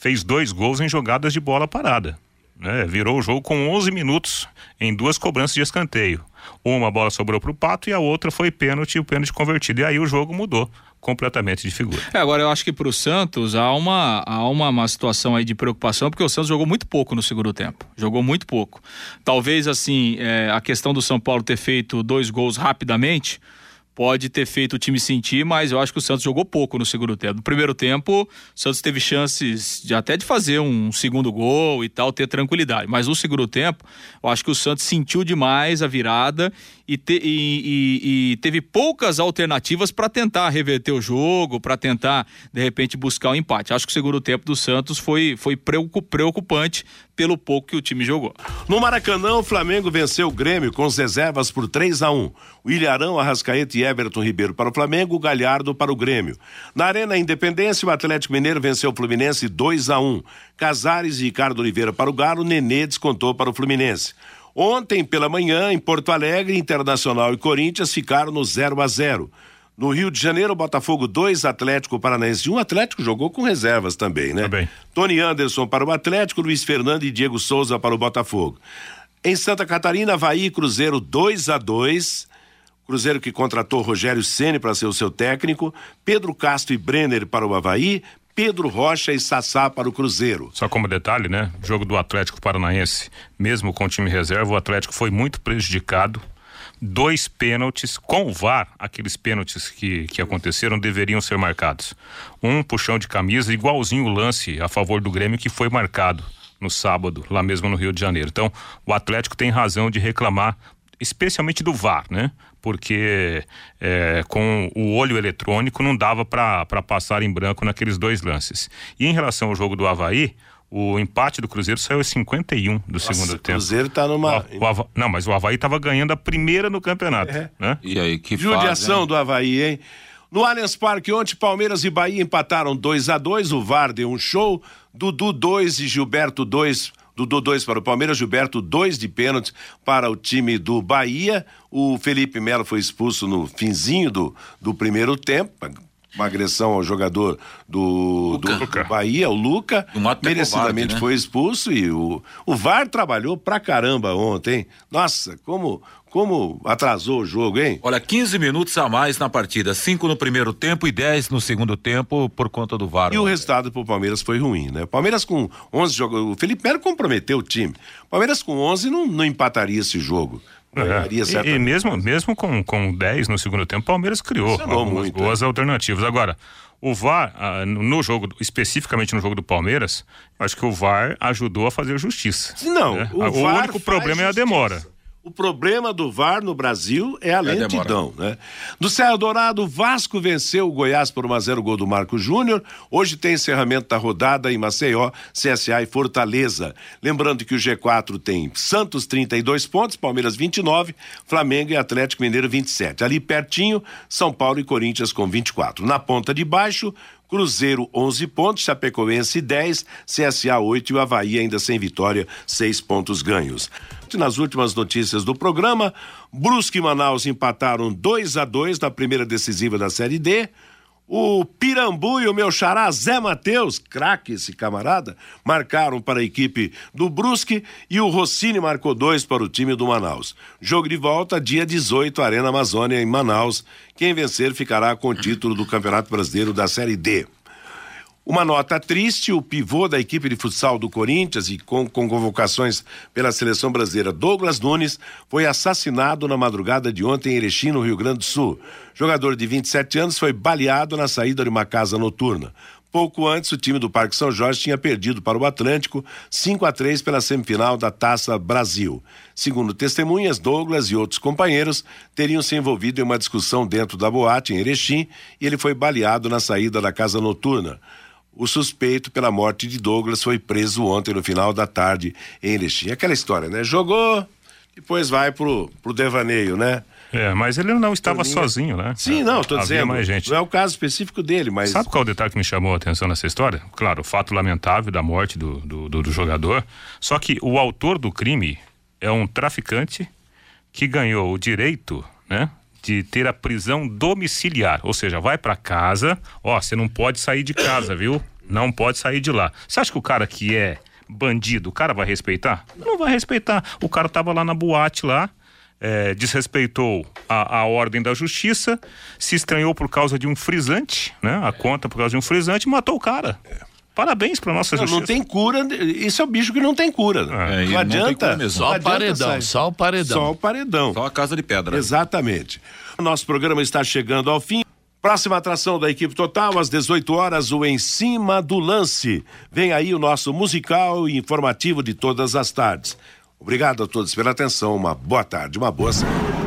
fez dois gols em jogadas de bola parada. Né? Virou o jogo com 11 minutos em duas cobranças de escanteio. Uma bola sobrou para o Pato e a outra foi pênalti o pênalti convertido. E aí o jogo mudou completamente de figura. É, agora eu acho que para o Santos há uma, há uma, uma situação aí de preocupação, porque o Santos jogou muito pouco no segundo tempo. Jogou muito pouco. Talvez assim, é, a questão do São Paulo ter feito dois gols rapidamente pode ter feito o time sentir, mas eu acho que o Santos jogou pouco no segundo tempo. No primeiro tempo, o Santos teve chances de até de fazer um segundo gol e tal, ter tranquilidade. Mas no segundo tempo, eu acho que o Santos sentiu demais a virada e, te, e, e, e teve poucas alternativas para tentar reverter o jogo, para tentar, de repente, buscar o um empate. Acho que o segundo tempo do Santos foi, foi preocupante pelo pouco que o time jogou. No Maracanã, o Flamengo venceu o Grêmio com as reservas por 3 a 1 O Ilharão, Arrascaeta e Everton Ribeiro para o Flamengo, o Galhardo para o Grêmio. Na Arena Independência, o Atlético Mineiro venceu o Fluminense 2 a 1 Casares e Ricardo Oliveira para o Galo, Nenê descontou para o Fluminense. Ontem pela manhã, em Porto Alegre, Internacional e Corinthians ficaram no 0 a 0. No Rio de Janeiro, Botafogo 2, Atlético Paranaense 1. Um Atlético jogou com reservas também, né? Também. Tony Anderson para o Atlético, Luiz Fernando e Diego Souza para o Botafogo. Em Santa Catarina, Havaí Cruzeiro 2 a 2 Cruzeiro que contratou Rogério Ceni para ser o seu técnico, Pedro Castro e Brenner para o Havaí, Pedro Rocha e Sassá para o Cruzeiro. Só como detalhe, né? Jogo do Atlético Paranaense, mesmo com o time reserva, o Atlético foi muito prejudicado. Dois pênaltis com o VAR, aqueles pênaltis que, que aconteceram deveriam ser marcados. Um puxão de camisa, igualzinho o lance a favor do Grêmio que foi marcado no sábado, lá mesmo no Rio de Janeiro. Então, o Atlético tem razão de reclamar especialmente do VAR, né? Porque é, com o olho eletrônico não dava para passar em branco naqueles dois lances. E em relação ao jogo do Havaí, o empate do Cruzeiro saiu em 51 do Nossa, segundo tempo. O Cruzeiro tá numa. O, o Hava... Não, mas o Havaí estava ganhando a primeira no campeonato. É. Né? E aí, que Judiação fase, do Havaí, hein? No Allianz Parque, ontem, Palmeiras e Bahia empataram 2 a 2 O VAR deu um show. Dudu 2 e Gilberto 2 Dudu 2 para o Palmeiras, Gilberto 2 de pênalti para o time do Bahia. O Felipe Melo foi expulso no finzinho do, do primeiro tempo, uma agressão ao jogador do, do, do Bahia, o Luca, merecidamente né? foi expulso e o, o VAR trabalhou pra caramba ontem. Nossa, como como atrasou o jogo, hein? Olha, 15 minutos a mais na partida, 5 no primeiro tempo e 10 no segundo tempo por conta do VAR. E o resultado pro Palmeiras foi ruim, né? Palmeiras com 11 jogadores, o Felipe Melo comprometeu o time. Palmeiras com 11 não, não empataria esse jogo. É. E, e, mesmo, mesmo com, com 10 no segundo tempo, o Palmeiras criou algumas muito, boas é. alternativas. Agora, o VAR, ah, no jogo, especificamente no jogo do Palmeiras, acho que o VAR ajudou a fazer justiça. Não, né? o, o único problema é a demora. O problema do VAR no Brasil é a é lentidão, né? Do Serra Dourado, o Vasco venceu o Goiás por 1 a 0 gol do Marco Júnior. Hoje tem encerramento da rodada em Maceió, CSA e Fortaleza. Lembrando que o G4 tem Santos 32 pontos, Palmeiras 29, Flamengo e Atlético Mineiro 27. Ali pertinho, São Paulo e Corinthians com 24. Na ponta de baixo, Cruzeiro 11 pontos, Chapecoense 10, CSA 8 e o Havaí ainda sem vitória, 6 pontos ganhos. Nas últimas notícias do programa, Brusque e Manaus empataram 2 a 2 na primeira decisiva da Série D. O Pirambu e o meu xará Zé Matheus, craque esse camarada, marcaram para a equipe do Brusque e o Rossini marcou dois para o time do Manaus. Jogo de volta, dia 18, Arena Amazônia, em Manaus. Quem vencer ficará com o título do Campeonato Brasileiro da Série D. Uma nota triste: o pivô da equipe de futsal do Corinthians e com, com convocações pela seleção brasileira, Douglas Nunes, foi assassinado na madrugada de ontem em Erechim, no Rio Grande do Sul. Jogador de 27 anos foi baleado na saída de uma casa noturna. Pouco antes, o time do Parque São Jorge tinha perdido para o Atlântico 5 a 3 pela semifinal da Taça Brasil. Segundo testemunhas, Douglas e outros companheiros teriam se envolvido em uma discussão dentro da boate em Erechim e ele foi baleado na saída da casa noturna. O suspeito pela morte de Douglas foi preso ontem no final da tarde em Erechim. Aquela história, né? Jogou, depois vai pro, pro devaneio, né? É, mas ele não estava sozinho, né? Sim, não, tô Havia dizendo. mais gente. Não é o caso específico dele, mas. Sabe qual é o detalhe que me chamou a atenção nessa história? Claro, o fato lamentável da morte do, do, do- do jogador. Só que o autor do crime é um traficante que ganhou o direito, né? De ter a prisão domiciliar. Ou seja, vai pra casa, ó, você não pode sair de casa, viu? Não pode sair de lá. Você acha que o cara que é bandido, o cara vai respeitar? Não vai respeitar. O cara tava lá na boate lá, é, desrespeitou a, a ordem da justiça, se estranhou por causa de um frisante, né? A conta por causa de um frisante matou o cara. Parabéns pra nossa Não, justiça. não tem cura, isso é o bicho que não tem cura. É, não não tem adianta. cura mesmo. Só não adianta paredão, só o paredão. Só o paredão. Só a casa de pedra. Exatamente. O nosso programa está chegando ao fim. Próxima atração da equipe total, às 18 horas, o Em Cima do Lance. Vem aí o nosso musical e informativo de todas as tardes. Obrigado a todos pela atenção. Uma boa tarde, uma boa semana.